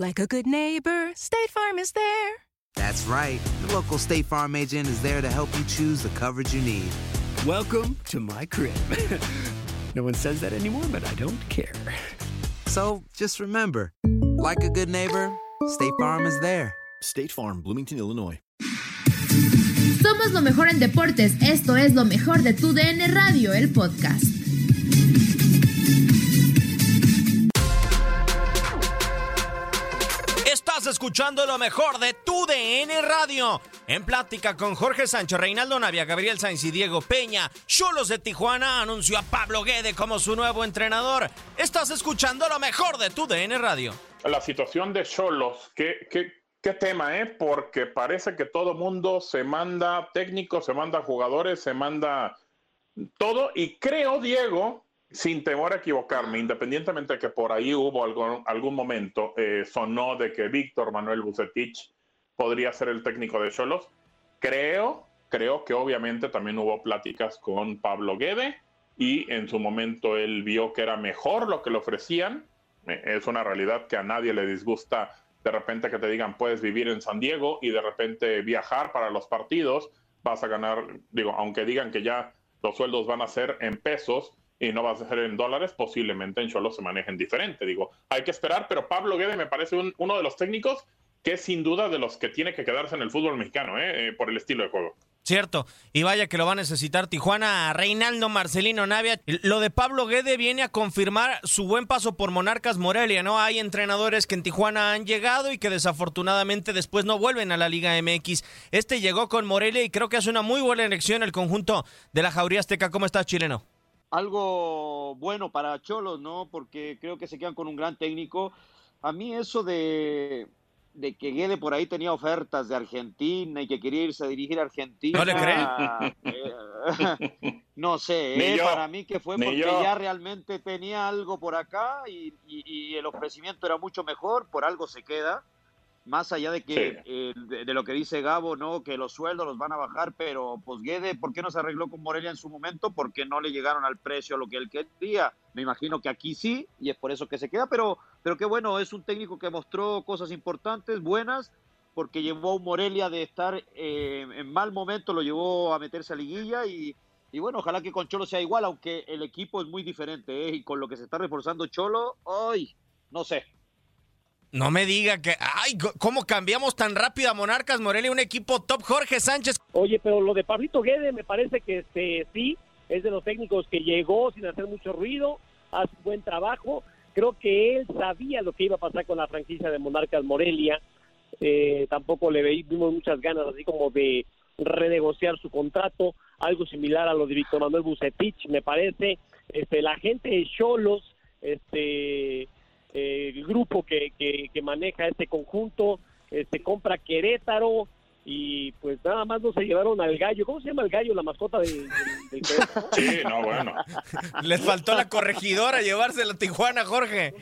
Like a good neighbor, State Farm is there. That's right. The local State Farm agent is there to help you choose the coverage you need. Welcome to my crib. no one says that anymore, but I don't care. So just remember, like a good neighbor, State Farm is there. State Farm, Bloomington, Illinois. Somos lo mejor en deportes. Esto es lo mejor de tu DN Radio, el podcast. Escuchando lo mejor de tu DN Radio. En plática con Jorge Sánchez, Reinaldo Navia, Gabriel Sainz y Diego Peña, Cholos de Tijuana anunció a Pablo Guede como su nuevo entrenador. Estás escuchando lo mejor de tu DN Radio. La situación de Cholos, ¿qué, qué, qué tema, eh? Porque parece que todo mundo se manda técnicos, se manda jugadores, se manda todo. Y creo, Diego, sin temor a equivocarme, independientemente de que por ahí hubo algún, algún momento, eh, sonó de que Víctor Manuel Bucetich podría ser el técnico de Cholos. Creo, creo que obviamente también hubo pláticas con Pablo Guede y en su momento él vio que era mejor lo que le ofrecían. Eh, Es una realidad que a nadie le disgusta de repente que te digan puedes vivir en San Diego y de repente viajar para los partidos, vas a ganar, digo, aunque digan que ya los sueldos van a ser en pesos y no vas a ser en dólares, posiblemente en Cholos se manejen diferente. Digo, hay que esperar, pero Pablo Guede me parece un- uno de los técnicos que es sin duda de los que tiene que quedarse en el fútbol mexicano, ¿eh? Eh, por el estilo de juego. Cierto, y vaya que lo va a necesitar Tijuana, Reinaldo Marcelino Navia. Lo de Pablo Guede viene a confirmar su buen paso por Monarcas Morelia, ¿no? Hay entrenadores que en Tijuana han llegado y que desafortunadamente después no vuelven a la Liga MX. Este llegó con Morelia y creo que hace una muy buena elección el conjunto de la Jauría Azteca. ¿Cómo estás, chileno? Algo bueno para Cholos, ¿no? Porque creo que se quedan con un gran técnico. A mí eso de, de que Guede por ahí tenía ofertas de Argentina y que quería irse a dirigir a Argentina. ¿No le eh, no sé, eh, para mí que fue ni porque yo. ya realmente tenía algo por acá y, y- y el ofrecimiento era mucho mejor, por algo se queda. Más allá de que Sí. eh, de, de lo que dice Gabo, ¿no? Que los sueldos los van a bajar, pero pues Guede, ¿por qué no se arregló con Morelia en su momento? Porque no le llegaron al precio a lo que él quería. Me imagino que aquí sí, y es por eso que se queda, pero, pero qué bueno, es un técnico que mostró cosas importantes, buenas, porque llevó a un Morelia de estar eh, en mal momento, lo llevó a meterse a liguilla y, y bueno, ojalá que con Cholo sea igual, aunque el equipo es muy diferente, ¿eh? y con lo que se está reforzando Cholo, ¡ay! No sé. No me diga que. ¡Ay! ¿Cómo cambiamos tan rápido a Monarcas Morelia? Un equipo top. Jorge Sánchez. Oye, pero lo de Pablito Guede me parece que este, sí, es de los técnicos que llegó sin hacer mucho ruido, hace buen trabajo. Creo que él sabía lo que iba a pasar con la franquicia de Monarcas Morelia. Eh, tampoco le vimos muchas ganas así como de renegociar su contrato, algo similar a lo de Víctor Manuel Bucetich, me parece. Este, la gente de Cholos, este, eh, el grupo que, que, que maneja este conjunto, este, compra Querétaro y pues nada más no se llevaron al gallo. ¿Cómo se llama el gallo, la mascota del, del- del Querétaro? Sí, no, bueno. Les faltó la corregidora llevársela a Tijuana, Jorge.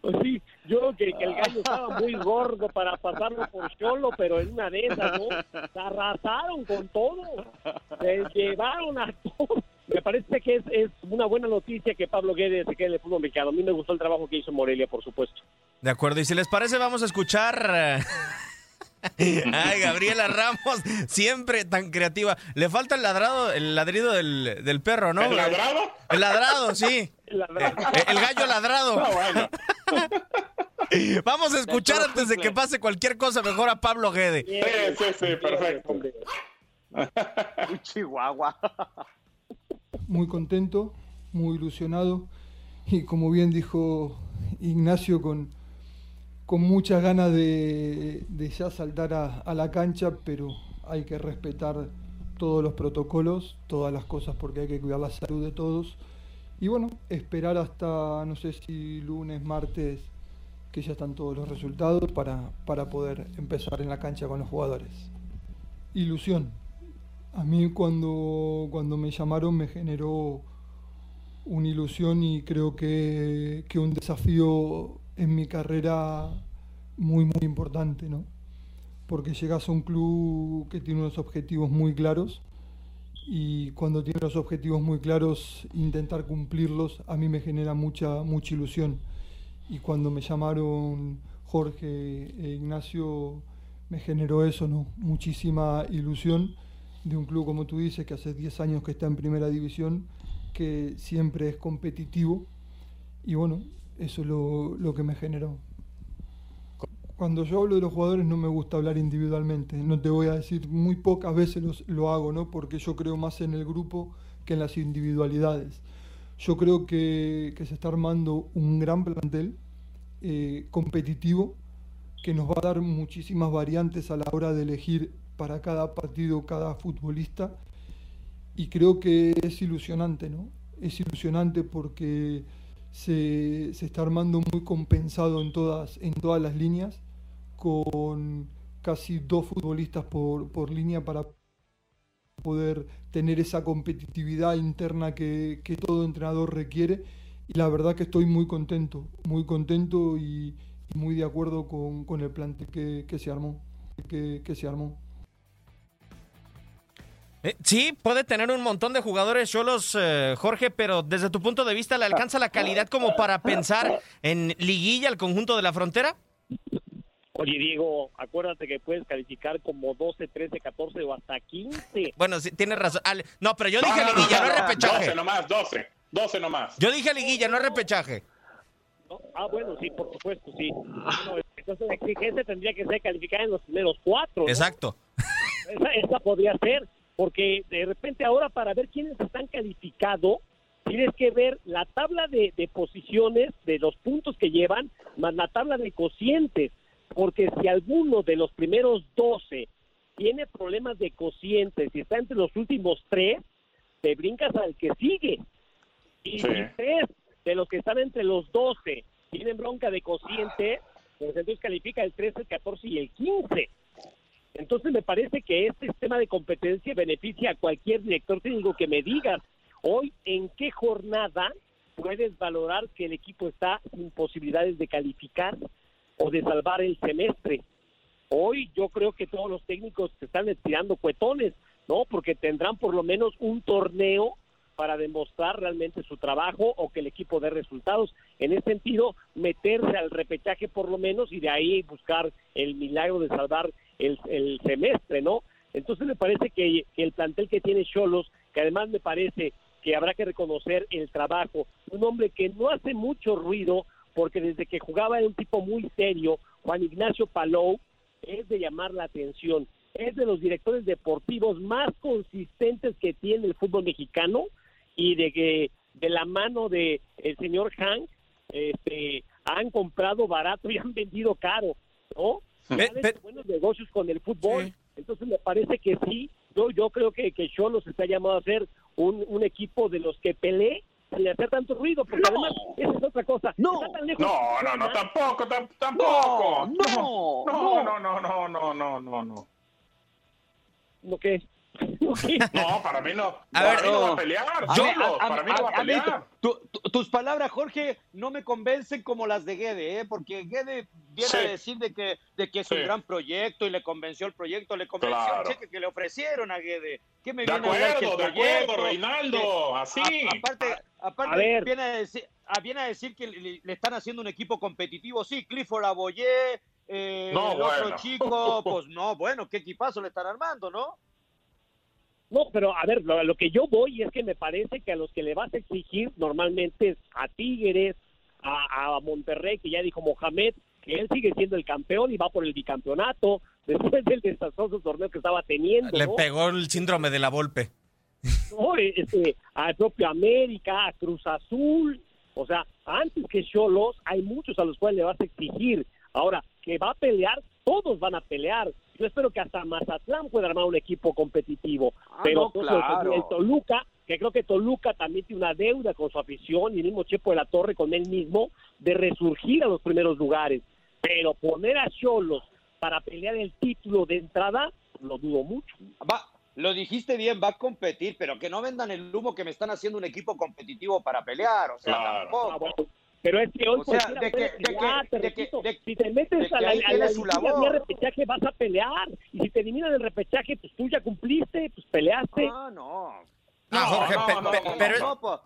Pues sí, Yo creo que, que el gallo estaba muy gordo para pasarlo por Cholo, pero en una de esas, ¿no? Se arrasaron con todo. Se llevaron a todo. Parece que es, es una buena noticia que Pablo Guedes se quede en el fútbol mexicano. A mí me gustó el trabajo que hizo Morelia, por supuesto. De acuerdo, y si les parece, vamos a escuchar. eh, Ay, Gabriela Ramos, siempre tan creativa. Le falta el ladrado, el ladrido del, del perro, ¿no? ¿El ladrado? El ladrado, sí. El Eh, eh, El gallo ladrado. Bueno. Vamos a escuchar antes de que pase cualquier cosa mejor a Pablo Guede. Sí, sí, sí, perfecto. Un chihuahua. Muy contento, muy ilusionado y como bien dijo Ignacio, con, con muchas ganas de, ya saltar a, a la cancha, pero hay que respetar todos los protocolos, todas las cosas porque hay que cuidar la salud de todos. Y bueno, esperar hasta, no sé si lunes, martes, que ya están todos los resultados para, para poder empezar en la cancha con los jugadores. Ilusión, a mí cuando, cuando me llamaron me generó una ilusión y creo que, que un desafío en mi carrera muy, muy importante, ¿no? Porque llegas a un club que tiene unos objetivos muy claros y cuando tiene los objetivos muy claros, intentar cumplirlos a mí me genera mucha, mucha ilusión. Y cuando me llamaron Jorge e Ignacio, me generó eso, ¿no? Muchísima ilusión de un club, como tú dices, que hace 10 años que está en primera división, que siempre es competitivo. Y bueno, eso es lo, lo que me generó. Cuando yo hablo de los jugadores no me gusta hablar individualmente, no te voy a decir, muy pocas veces los- lo hago, ¿no? porque yo creo más en el grupo que en las individualidades. Yo creo que, que se está armando un gran plantel eh, competitivo que nos va a dar muchísimas variantes a la hora de elegir para cada partido, cada futbolista. Y creo que es ilusionante, ¿no? Es ilusionante porque se, se está armando muy compensado en todas, en todas las líneas, con casi dos futbolistas por, por línea para poder tener esa competitividad interna que, que todo entrenador requiere. Y la verdad que estoy muy contento, muy contento y, y muy de acuerdo con, con el plantel que, que se armó. Que, que se armó. Eh, sí, puede tener un montón de jugadores solos, Jorge, pero desde tu punto de vista, ¿le alcanza la calidad como para pensar en liguilla al conjunto de la frontera? Oye, Diego, acuérdate que puedes calificar como 12, 13, 14 o hasta 15. Bueno, sí, tienes razón. Ale- No, pero yo dije No, no, liguilla, no, no, repechaje. 12 nomás, 12. 12 nomás. Yo dije liguilla, no repechaje. ¿no? Ah, bueno, sí, por supuesto, sí. Bueno, entonces la exigencia tendría que ser calificar en los primeros cuatro. ¿no? Exacto. Esa, esa podría ser, porque de repente ahora para ver quiénes están calificados, tienes que ver la tabla de, de posiciones, de los puntos que llevan, más la tabla de cocientes, porque si alguno de los primeros 12 tiene problemas de cocientes y está entre los últimos tres, te brincas al que sigue. Y Sí. si tres de los que están entre los 12 tienen bronca de cociente, pues entonces califica el 13, el 14 y el 15. Entonces me parece que este sistema de competencia beneficia a cualquier director técnico que me digas hoy en qué jornada puedes valorar que el equipo está sin posibilidades de calificar o de salvar el semestre. Hoy yo creo que todos los técnicos se están estirando cuetones, ¿no? Porque tendrán por lo menos un torneo para demostrar realmente su trabajo o que el equipo dé resultados. En ese sentido, meterse al repechaje por lo menos y de ahí buscar el milagro de salvar el, semestre, ¿no? Entonces me parece que, que el plantel que tiene Cholos, que además me parece que habrá que reconocer el trabajo, un hombre que no hace mucho ruido, porque desde que jugaba era un tipo muy serio, Juan Ignacio Palou, es de llamar la atención, es de los directores deportivos más consistentes que tiene el fútbol mexicano y de que de la mano de el señor Hank este, han comprado barato y han vendido caro, ¿no? Hecho pe- buenos negocios con el fútbol. Entonces me parece que sí, yo, yo creo que, que Cholos está llamado a ser un, un equipo de los que pelee sin hacer tanto ruido, porque además esa es otra cosa. No. Está tan lejos No, no, no, tampoco, tam- tampoco. No, no, no, no, no, no, no, no, no. ¿No qué? No, para mí no. A para ver, mí no va no. a pelear. A Cholos, a- a- para mí no va a a- a pelear. tu- tu- tus palabras, Jorge, no me convencen como las de Guede, ¿eh? porque Guede viene Sí. a decir de que, de que es Sí. un gran proyecto y le convenció el proyecto, le convenció Claro. el cheque que le ofrecieron a Guede. ¿Qué me De viene a hablar que el acuerdo, de acuerdo, Reinaldo, que- así. a- aparte, aparte A ver. viene, a decir, ah, viene a decir que le, le están haciendo un equipo competitivo. Sí, Clifford Aboyé, eh, No, el otro chico, pues no, bueno, qué equipazo le están armando, ¿no? No, pero a ver, lo, lo que yo voy es que me parece que a los que le vas a exigir normalmente es a Tigres, a, a Monterrey, que ya dijo Mohamed, que él sigue siendo el campeón y va por el bicampeonato después del desastroso torneo que estaba teniendo. Le ¿no? pegó el síndrome de la Volpe. ¿no? Este, al propio América, a Cruz Azul. O sea, antes que Cholos, hay muchos a los cuales le vas a exigir. Ahora, que va a pelear, todos van a pelear. Yo espero que hasta Mazatlán pueda armar un equipo competitivo. Ah, pero no, claro. el Toluca, que creo que Toluca también tiene una deuda con su afición y el mismo Chepo de la Torre con él mismo de resurgir a los primeros lugares. Pero poner a Cholos para pelear el título de entrada, lo dudo mucho. Va, lo dijiste bien, va a competir, pero que no vendan el humo que me están haciendo un equipo competitivo para pelear, o sea, Claro. tampoco. Ah, bueno, pero es que hoy O sea, de que- de pelear, que- te de que- repito, de- si te metes de a que la, a la su labor. vía repechaje vas a pelear y si te eliminan el repechaje pues tú ya cumpliste, pues peleaste. Ah, no. No, Jorge, no, pe- no, pe- no, pero, no, pues,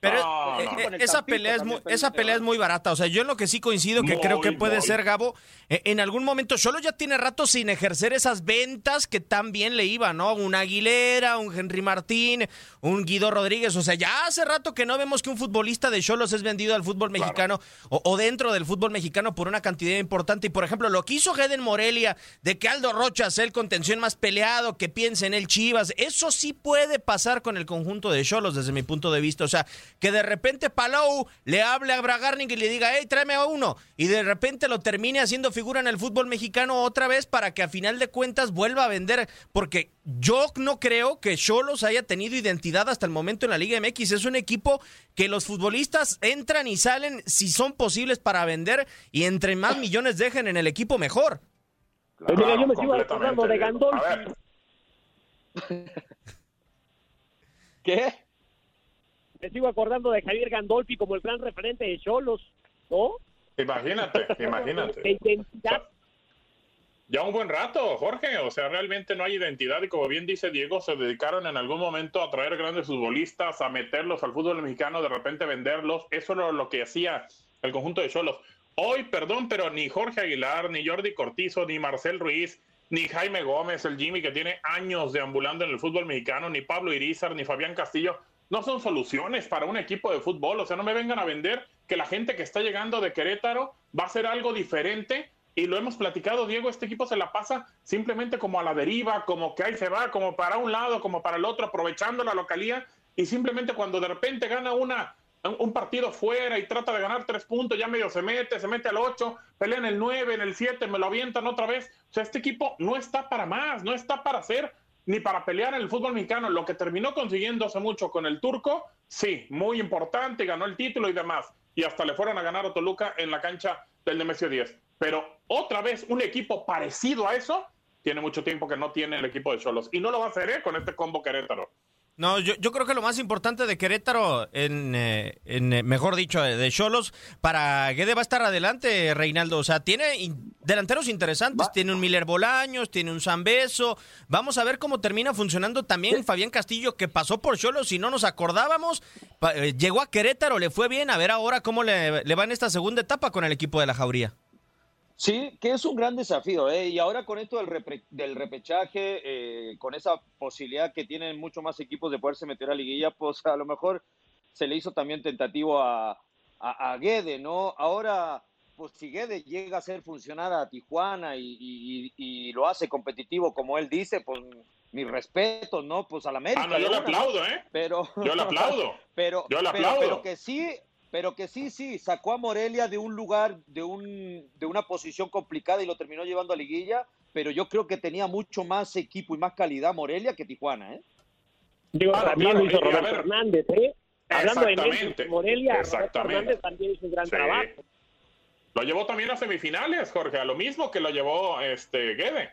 pero, No, eh, no. eh, esa pelea es muy, esa pelea es muy barata. O sea, yo en lo que sí coincido que Muy, creo que puede muy. ser Gabo, eh, en algún momento solo ya tiene rato sin ejercer esas ventas que tan bien le iban, ¿no? Un Aguilera, un Henry Martín, un Guido Rodríguez. O sea, ya hace rato que no vemos que un futbolista de Cholos es vendido al fútbol mexicano o, o dentro del fútbol mexicano por una cantidad importante. Y por ejemplo, lo que hizo Heden Morelia, de que Aldo Rocha sea el contención más peleado, que piense en el Chivas, eso sí puede pasar con el conjunto de Cholos desde mi punto de vista. O sea, que de repente Palau le hable a Bragarnik y le diga, hey, tráeme a uno. Y de repente lo termine haciendo figura en el fútbol mexicano otra vez para que a final de cuentas vuelva a vender. Porque yo no creo que Cholos haya tenido identidad hasta el momento en la Liga MX. Es un equipo que los futbolistas entran y salen si son posibles para vender y entre más millones dejen en el equipo mejor. Pues mira, yo me sigo acordando de. Gandolfi. ¿Qué? Me sigo acordando de Javier Gandolfi como el gran referente de Cholos, ¿no? Imagínate, imagínate. De identidad. Ya un buen rato, Jorge. O sea, realmente no hay identidad y como bien dice Diego, se dedicaron en algún momento a traer grandes futbolistas, a meterlos al fútbol mexicano, de repente venderlos. Eso era lo que hacía el conjunto de Cholos. Hoy, perdón, pero ni Jorge Aguilar, ni Jordi Cortizo, ni Marcel Ruiz, ni Jaime Gómez, el Jimmy que tiene años deambulando en el fútbol mexicano, ni Pablo Irizar, ni Fabián Castillo, no son soluciones para un equipo de fútbol. O sea, no me vengan a vender que la gente que está llegando de Querétaro va a hacer algo diferente. Y lo hemos platicado, Diego, este equipo se la pasa simplemente como a la deriva, como que ahí se va, como para un lado, como para el otro, aprovechando la localía. Y simplemente cuando de repente gana una, un partido fuera y trata de ganar tres puntos, ya medio se mete, se mete al ocho, pelea en el nueve, en el siete, me lo avientan otra vez. O sea, este equipo no está para más, no está para hacer ni para pelear en el fútbol mexicano. Lo que terminó consiguiendo hace mucho con el turco, sí, muy importante, ganó el título y demás. Y hasta le fueron a ganar a Toluca en la cancha del Nemesio 10. Pero otra vez, un equipo parecido a eso, tiene mucho tiempo que no tiene el equipo de Cholos. Y no lo va a hacer ¿eh? con este combo Querétaro. No, yo, yo creo que lo más importante de Querétaro, en, eh, en eh, mejor dicho, eh, de Cholos, para Guede va a estar adelante, Reinaldo. O sea, tiene in- delanteros interesantes. Tiene un Miller Bolaños, tiene un Zambeso. Vamos a ver cómo termina funcionando también Fabián Castillo, que pasó por Cholos y no nos acordábamos. Eh, llegó a Querétaro, le fue bien. A ver ahora cómo le, le va en esta segunda etapa con el equipo de la Jauría. Sí, que es un gran desafío, ¿eh? Y ahora con esto del, repre- del repechaje, eh, con esa posibilidad que tienen muchos más equipos de poderse meter a liguilla, pues a lo mejor se le hizo también tentativo a, a, a Guede, ¿no? Ahora, pues si Guede llega a hacer funcionar a Tijuana y, y- y lo hace competitivo como él dice, pues mis respetos, ¿no? Pues a la América. Ah, no, yo le aplaudo, ¿eh? Pero, Yo le aplaudo. pero, Yo le pero- aplaudo. pero que sí, pero que sí, sí, sacó a Morelia de un lugar, de un, de una posición complicada y lo terminó llevando a liguilla, pero yo creo que tenía mucho más equipo y más calidad Morelia que Tijuana, ¿eh? Digo, Claro, también claro, hizo Roberto. Hernández, ¿eh? Hablando de Memphis, Morelia, Roberto exactamente. Hernández también hizo un gran Sí. trabajo. Lo llevó también a semifinales, Jorge, a lo mismo que lo llevó este Guede.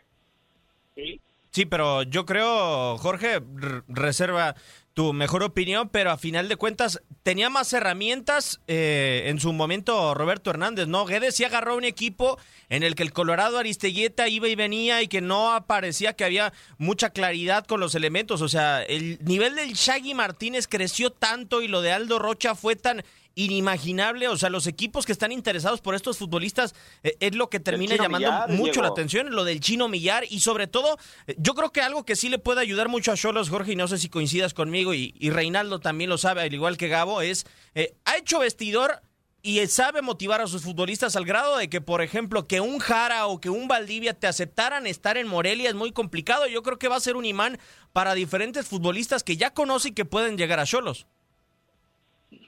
Sí. Sí, pero yo creo, Jorge, reserva tu mejor opinión, pero a final de cuentas tenía más herramientas eh, en su momento Roberto Hernández, ¿no? Guedes sí agarró un equipo en el que el Colorado Aristeguieta iba y venía y que no aparecía que había mucha claridad con los elementos, o sea, el nivel del Shaggy Martínez creció tanto y lo de Aldo Rocha fue tan inimaginable. O sea, los equipos que están interesados por estos futbolistas eh, es lo que termina llamando mucho la atención, lo del chino Millar. Y sobre todo, eh, yo creo que algo que sí le puede ayudar mucho a Cholos, Jorge, y no sé si coincidas conmigo, y, Reinaldo también lo sabe, al igual que Gabo, es, eh, ha hecho vestidor y sabe motivar a sus futbolistas al grado de que, por ejemplo, que un Jara o que un Valdivia te aceptaran estar en Morelia es muy complicado. Yo creo que va a ser un imán para diferentes futbolistas que ya conoce y que pueden llegar a Cholos.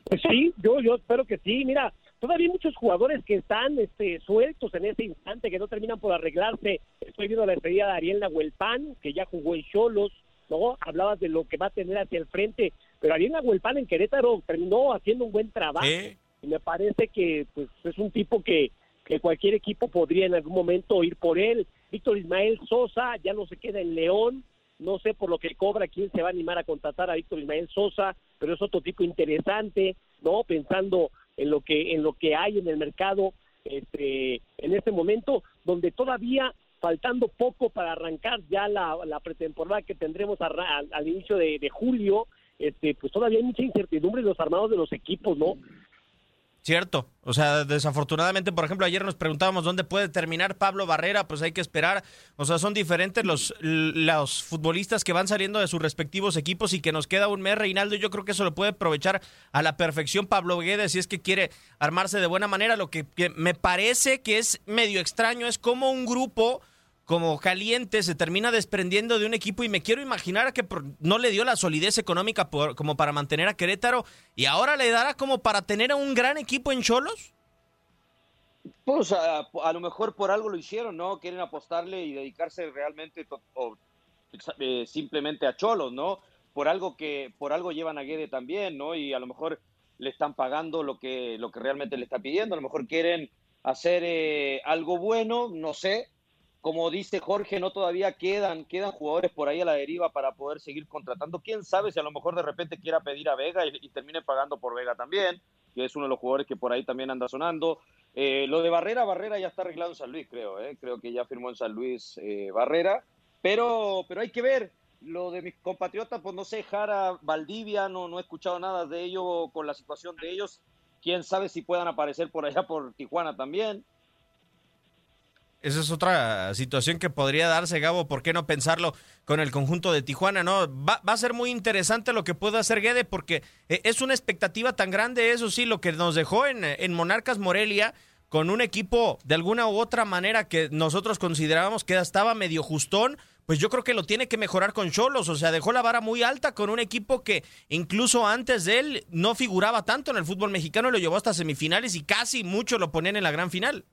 Pues sí, yo, yo espero que sí. Mira, todavía hay muchos jugadores que están este, sueltos en este instante, que no terminan por arreglarse. Estoy viendo la despedida de Ariel Nahuelpan, que ya jugó en Cholos, ¿no? Hablabas de lo que va a tener hacia el frente, pero Ariel Nahuelpan en Querétaro terminó haciendo un buen trabajo. Y me parece que pues es un tipo que, que cualquier equipo podría en algún momento ir por él. Víctor Ismael Sosa ya no se queda en León, no sé por lo que cobra quién se va a animar a contratar a Víctor Ismael Sosa, pero es otro tipo interesante, ¿no? Pensando en lo que en lo que hay en el mercado este en este momento donde todavía faltando poco para arrancar ya la, pretemporada que tendremos al, inicio de, de, julio, este, pues todavía hay mucha incertidumbre en los armados de los equipos, ¿no? Cierto, o sea, desafortunadamente, por ejemplo, ayer nos preguntábamos dónde puede terminar Pablo Barrera, pues hay que esperar, o sea, son diferentes los, los futbolistas que van saliendo de sus respectivos equipos y que nos queda un mes, Reinaldo, yo creo que eso lo puede aprovechar a la perfección Pablo Guedes si es que quiere armarse de buena manera, lo que me parece que es medio extraño es como un grupo como caliente se termina desprendiendo de un equipo y me quiero imaginar que no le dio la solidez económica como para mantener a Querétaro y ahora le dará como para tener a un gran equipo en Cholos. Pues a, lo mejor por algo lo hicieron, ¿no? Quieren apostarle y dedicarse realmente o, eh, simplemente a Cholos, ¿no? Por algo que por algo llevan a Guede también, ¿no? Y a lo mejor le están pagando lo que lo que realmente le está pidiendo, a lo mejor quieren hacer eh, algo bueno, no sé, como dice Jorge, no todavía quedan, quedan jugadores por ahí a la deriva para poder seguir contratando. Quién sabe si a lo mejor de repente quiera pedir a Vega y, termine pagando por Vega también, que es uno de los jugadores que por ahí también anda sonando. Eh, lo de Barrera, Barrera ya está arreglado en San Luis, creo, eh. creo que ya firmó en San Luis eh, Barrera, pero, pero hay que ver. Lo de mis compatriotas, pues no sé, Jara, Valdivia, no, no he escuchado nada de ello con la situación de ellos. Quién sabe si puedan aparecer por allá por Tijuana también. Esa es otra situación que podría darse, Gabo. ¿Por qué no pensarlo con el conjunto de Tijuana? No, va, a ser muy interesante lo que pueda hacer Guede, porque eh, es una expectativa tan grande, eso sí, lo que nos dejó en, en Monarcas Morelia, con un equipo de alguna u otra manera que nosotros considerábamos que estaba medio justón, pues yo creo que lo tiene que mejorar con Cholos. O sea, dejó la vara muy alta con un equipo que incluso antes de él no figuraba tanto en el fútbol mexicano, lo llevó hasta semifinales y casi mucho lo ponían en la gran final.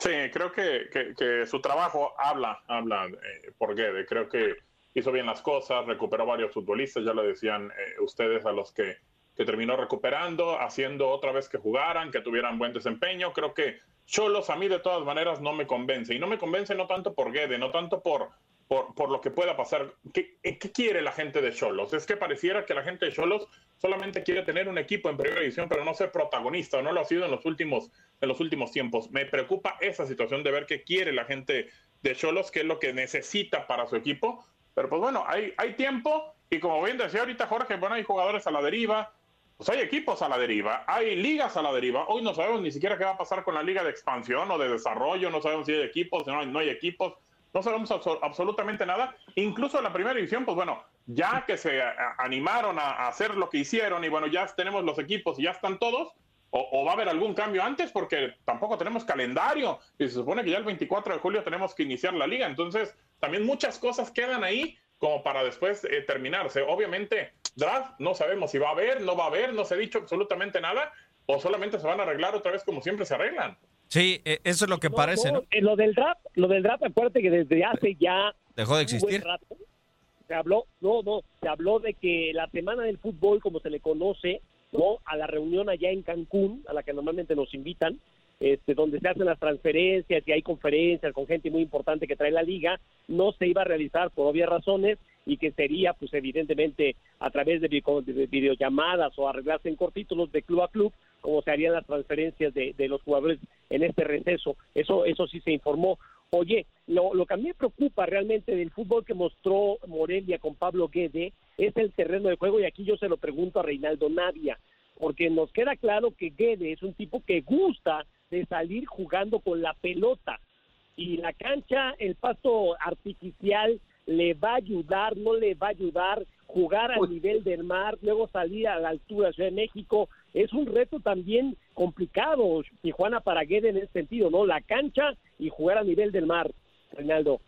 Sí, creo que, que, su trabajo habla, habla eh, por Guede. Creo que hizo bien las cosas, recuperó varios futbolistas, ya lo decían eh, ustedes, a los que, que, terminó recuperando, haciendo otra vez que jugaran, que tuvieran buen desempeño. Creo que Cholos a mí de todas maneras no me convence. Y no me convence no tanto por Guede, no tanto por, por, por lo que pueda pasar. ¿Qué, ¿Qué, quiere la gente de Cholos? Es que pareciera que la gente de Cholos solamente quiere tener un equipo en primera división, pero no ser protagonista, no lo ha sido en los últimos en los últimos tiempos. Me preocupa esa situación de ver qué quiere la gente de Cholos, qué es lo que necesita para su equipo. Pero pues bueno, hay, hay tiempo y como bien decía ahorita Jorge, bueno, hay jugadores a la deriva, pues hay equipos a la deriva, hay ligas a la deriva. Hoy no sabemos ni siquiera qué va a pasar con la liga de expansión o de desarrollo, no sabemos si hay equipos, hay, no hay equipos, no sabemos absolutamente nada. Incluso en la primera división, pues bueno, ya que se animaron a hacer lo que hicieron y bueno, ya tenemos los equipos y ya están todos, o, va a haber algún cambio antes porque tampoco tenemos calendario y se supone que ya el 24 de julio tenemos que iniciar la liga. Entonces, también muchas cosas quedan ahí como para después eh, terminarse. Obviamente, draft no sabemos si va a haber, no va a haber, no se ha dicho absolutamente nada o solamente se van a arreglar otra vez como siempre se arreglan. Sí, eh, eso es lo que parece, ¿no? Eh, lo del draft, lo del draft, acuérdate que desde hace ya dejó de existir. se habló, no, no, se habló de que la semana del fútbol, como se le conoce, ¿no? A la reunión allá en Cancún, a la que normalmente nos invitan, este, donde se hacen las transferencias y hay conferencias con gente muy importante que trae la liga, no se iba a realizar por obvias razones y que sería, pues evidentemente, a través de, videollamadas o arreglarse en cortítulos de club a club, como se harían las transferencias de, los jugadores en este receso. Eso, eso sí se informó. Oye, lo, lo que a mí me preocupa realmente del fútbol que mostró Morelia con Pablo Guede es el terreno de juego y aquí yo se lo pregunto a Reinaldo Navia, porque nos queda claro que Guede es un tipo que gusta de salir jugando con la pelota y la cancha, el pasto artificial le va a ayudar, no le va a ayudar jugar al nivel del mar, luego salir a la altura de Ciudad de México, es un reto también complicado, Tijuana para Guede en ese sentido, ¿no? La cancha y jugar a nivel del mar, Reinaldo.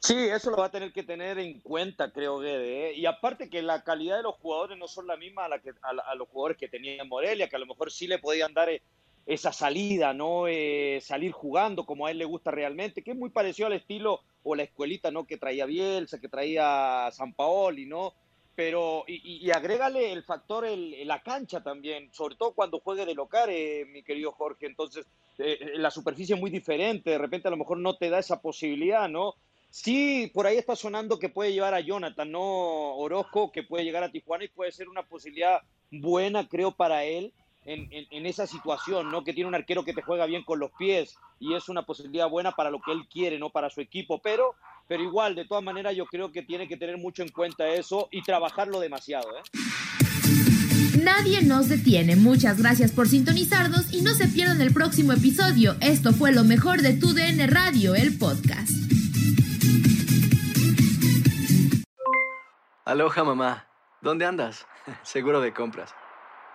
Sí, eso lo va a tener que tener en cuenta, creo Guede. ¿eh? Y aparte que la calidad de los jugadores no son la misma a, la que, a, los jugadores que tenía Morelia, que a lo mejor sí le podían dar eh, esa salida, ¿no? Eh, salir jugando como a él le gusta realmente, que es muy parecido al estilo o la escuelita, ¿no? Que traía Bielsa, que traía San Paoli, ¿no? Pero, y, y agrégale el factor, el, la cancha también, sobre todo cuando juegue de local, eh, mi querido Jorge. Entonces, eh, la superficie es muy diferente, de repente a lo mejor no te da esa posibilidad, ¿no? Sí, por ahí está sonando que puede llevar a Jonathan, ¿no? Orozco, que puede llegar a Tijuana y puede ser una posibilidad buena, creo, para él en, esa situación, ¿no? Que tiene un arquero que te juega bien con los pies y es una posibilidad buena para lo que él quiere, no para su equipo, pero, pero igual, de todas maneras, yo creo que tiene que tener mucho en cuenta eso y trabajarlo demasiado, ¿eh? Nadie nos detiene. Muchas gracias por sintonizarnos y no se pierdan el próximo episodio. Esto fue lo mejor de Tu DN Radio, el podcast. Aloha mamá, ¿dónde andas? Seguro de compras.